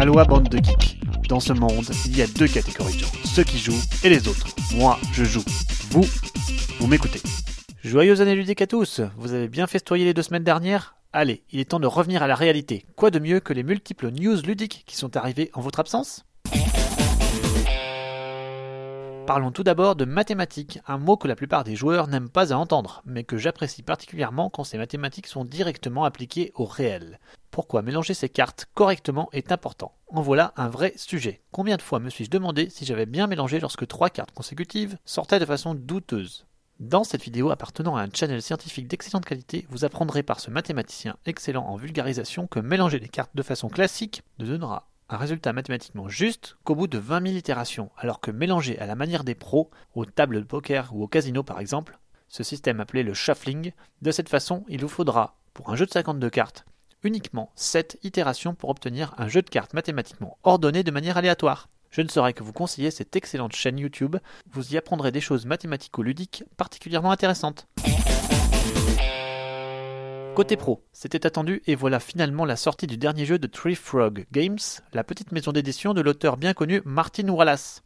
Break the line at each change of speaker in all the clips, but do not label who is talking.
Aloha bande de geeks. Dans ce monde, il y a deux catégories de gens, ceux qui jouent et les autres. Moi, je joue. Vous, vous m'écoutez. Joyeuses années ludiques à tous. Vous avez bien festoyé les deux semaines dernières? Allez, il est temps de revenir à la réalité. Quoi de mieux que les multiples news ludiques qui sont arrivées en votre absence? Parlons tout d'abord de mathématiques, un mot que la plupart des joueurs n'aiment pas à entendre, mais que j'apprécie particulièrement quand ces mathématiques sont directement appliquées au réel. Pourquoi mélanger ces cartes correctement est important. En voilà un vrai sujet. Combien de fois me suis-je demandé si j'avais bien mélangé lorsque trois cartes consécutives sortaient de façon douteuse? Dans cette vidéo appartenant à un channel scientifique d'excellente qualité, vous apprendrez par ce mathématicien excellent en vulgarisation que mélanger les cartes de façon classique ne donnera un résultat mathématiquement juste qu'au bout de 20 000 itérations, alors que mélangé à la manière des pros, aux tables de poker ou au casino par exemple, ce système appelé le shuffling, de cette façon il vous faudra, pour un jeu de 52 cartes, uniquement 7 itérations pour obtenir un jeu de cartes mathématiquement ordonné de manière aléatoire. Je ne saurais que vous conseiller cette excellente chaîne YouTube, vous y apprendrez des choses mathématico-ludiques particulièrement intéressantes. Côté pro, c'était attendu et voilà finalement la sortie du dernier jeu de Tree Frog Games, la petite maison d'édition de l'auteur bien connu Martin Wallace.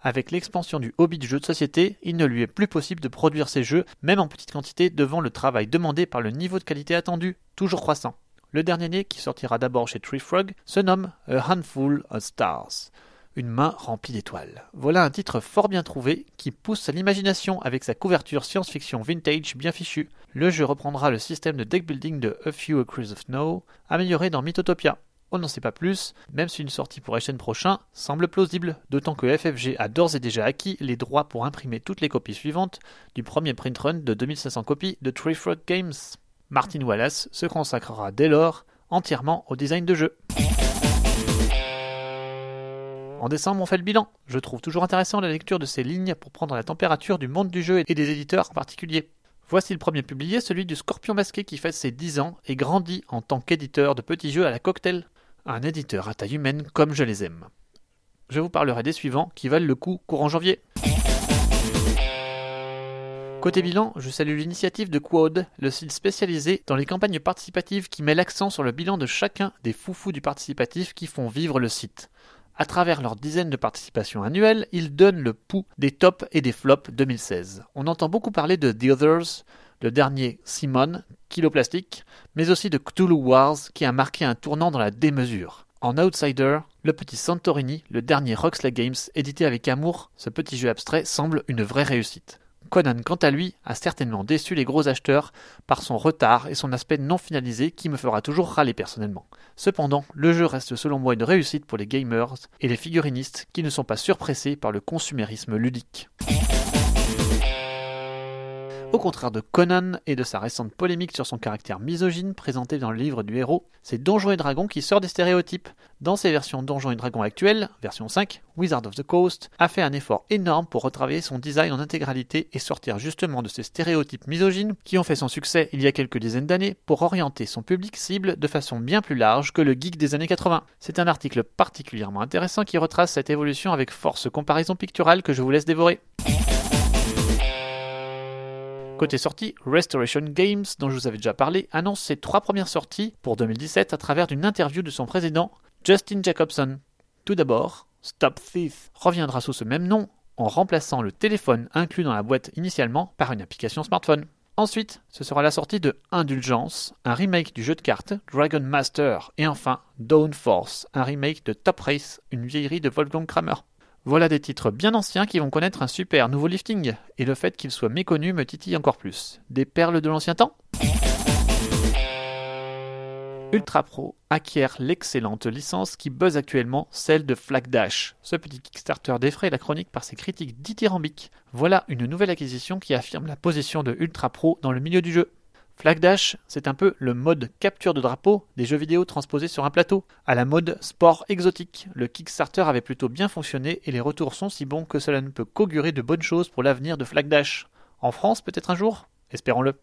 Avec l'expansion du hobby du jeu de société, il ne lui est plus possible de produire ses jeux, même en petite quantité, devant le travail demandé par le niveau de qualité attendu, toujours croissant. Le dernier né, qui sortira d'abord chez Tree Frog, se nomme A Handful of Stars une main remplie d'étoiles. Voilà un titre fort bien trouvé qui pousse à l'imagination avec sa couverture science-fiction vintage bien fichue. Le jeu reprendra le système de deck building de A Few Acres of Snow, amélioré dans Mythotopia. On n'en sait pas plus, même si une sortie pour SN prochain semble plausible, d'autant que FFG a d'ores et déjà acquis les droits pour imprimer toutes les copies suivantes du premier print run de 2500 copies de Tree Frog Games. Martin Wallace se consacrera dès lors entièrement au design de jeu. En décembre, on fait le bilan. Je trouve toujours intéressant la lecture de ces lignes pour prendre la température du monde du jeu et des éditeurs en particulier. Voici le premier publié, celui du Scorpion Masqué qui fête ses 10 ans et grandit en tant qu'éditeur de petits jeux à la cocktail. Un éditeur à taille humaine comme je les aime. Je vous parlerai des suivants qui valent le coup courant janvier. Côté bilan, je salue l'initiative de Quad, le site spécialisé dans les campagnes participatives qui met l'accent sur le bilan de chacun des foufous du participatif qui font vivre le site. À travers leurs dizaines de participations annuelles, ils donnent le pouls des tops et des flops 2016. On entend beaucoup parler de The Others, le dernier Simon, Kiloplastic, mais aussi de Cthulhu Wars qui a marqué un tournant dans la démesure. En outsider, le petit Santorini, le dernier Roxley Games, édité avec amour, ce petit jeu abstrait semble une vraie réussite. Conan, quant à lui, a certainement déçu les gros acheteurs par son retard et son aspect non finalisé qui me fera toujours râler personnellement. Cependant, le jeu reste selon moi une réussite pour les gamers et les figurinistes qui ne sont pas surpressés par le consumérisme ludique. Au contraire de Conan et de sa récente polémique sur son caractère misogyne présenté dans le livre du héros, c'est Donjons et Dragons qui sort des stéréotypes. Dans ses versions Donjons et Dragons actuelles, version 5, Wizard of the Coast a fait un effort énorme pour retravailler son design en intégralité et sortir justement de ces stéréotypes misogynes qui ont fait son succès il y a quelques dizaines d'années pour orienter son public cible de façon bien plus large que le geek des années 80. C'est un article particulièrement intéressant qui retrace cette évolution avec force comparaison picturale que je vous laisse dévorer. Côté sortie, Restoration Games, dont je vous avais déjà parlé, annonce ses trois premières sorties pour 2017 à travers une interview de son président, Justin Jacobson. Tout d'abord, Stop Thief reviendra sous ce même nom en remplaçant le téléphone inclus dans la boîte initialement par une application smartphone. Ensuite, ce sera la sortie de Indulgence, un remake du jeu de cartes Dragon Master, et enfin Dawn Force, un remake de Top Race, une vieillerie de Wolfgang Kramer. Voilà des titres bien anciens qui vont connaître un super nouveau lifting, et le fait qu'ils soient méconnus me titille encore plus. Des perles de l'ancien temps? Ultra Pro acquiert l'excellente licence qui buzz actuellement, celle de Flag Dash. Ce petit Kickstarter défraie la chronique par ses critiques dithyrambiques. Voilà une nouvelle acquisition qui affirme la position de Ultra Pro dans le milieu du jeu. Flag Dash, c'est un peu le mode capture de drapeau des jeux vidéo transposés sur un plateau. À la mode sport exotique, le Kickstarter avait plutôt bien fonctionné et les retours sont si bons que cela ne peut qu'augurer de bonnes choses pour l'avenir de Flag Dash. En France, peut-être un jour? Espérons-le.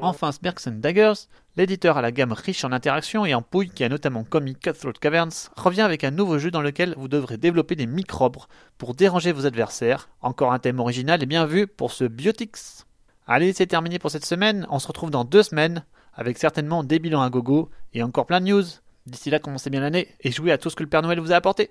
Enfin, Smirks Daggers, l'éditeur à la gamme riche en interactions et en pouilles qui a notamment commis Cutthroat Caverns, revient avec un nouveau jeu dans lequel vous devrez développer des microbes pour déranger vos adversaires. Encore un thème original et bien vu pour ce Biotics. Allez, c'est terminé pour cette semaine. On se retrouve dans deux semaines avec certainement des bilans à gogo et encore plein de news. D'ici là, commencez bien l'année et jouez à tout ce que le Père Noël vous a apporté.